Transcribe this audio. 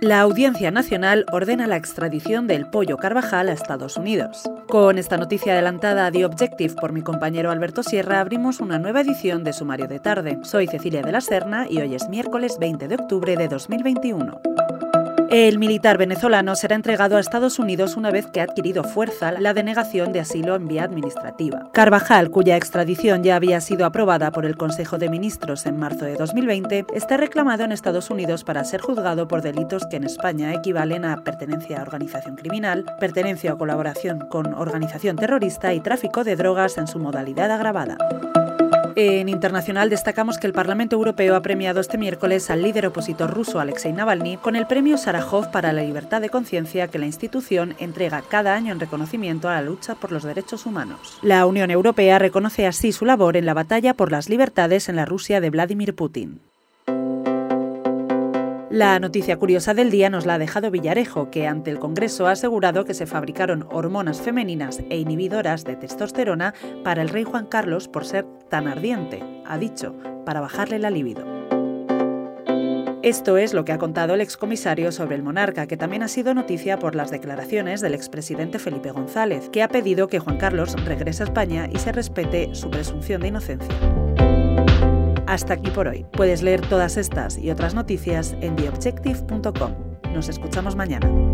La Audiencia Nacional ordena la extradición del pollo Carvajal a Estados Unidos. Con esta noticia adelantada a The Objective por mi compañero Alberto Sierra, abrimos una nueva edición de Sumario de Tarde. Soy Cecilia de la Serna y hoy es miércoles 20 de octubre de 2021. El militar venezolano será entregado a Estados Unidos una vez que ha adquirido fuerza la denegación de asilo en vía administrativa. Carvajal, cuya extradición ya había sido aprobada por el Consejo de Ministros en marzo de 2020, está reclamado en Estados Unidos para ser juzgado por delitos que en España equivalen a pertenencia a organización criminal, pertenencia o colaboración con organización terrorista y tráfico de drogas en su modalidad agravada. En internacional destacamos que el Parlamento Europeo ha premiado este miércoles al líder opositor ruso Alexei Navalny con el premio Sarajov para la libertad de conciencia que la institución entrega cada año en reconocimiento a la lucha por los derechos humanos. La Unión Europea reconoce así su labor en la batalla por las libertades en la Rusia de Vladimir Putin. La noticia curiosa del día nos la ha dejado Villarejo, que ante el Congreso ha asegurado que se fabricaron hormonas femeninas e inhibidoras de testosterona para el rey Juan Carlos por ser tan ardiente, ha dicho, para bajarle la libido. Esto es lo que ha contado el excomisario sobre el monarca, que también ha sido noticia por las declaraciones del expresidente Felipe González, que ha pedido que Juan Carlos regrese a España y se respete su presunción de inocencia. Hasta aquí por hoy. Puedes leer todas estas y otras noticias en theobjective.com. Nos escuchamos mañana.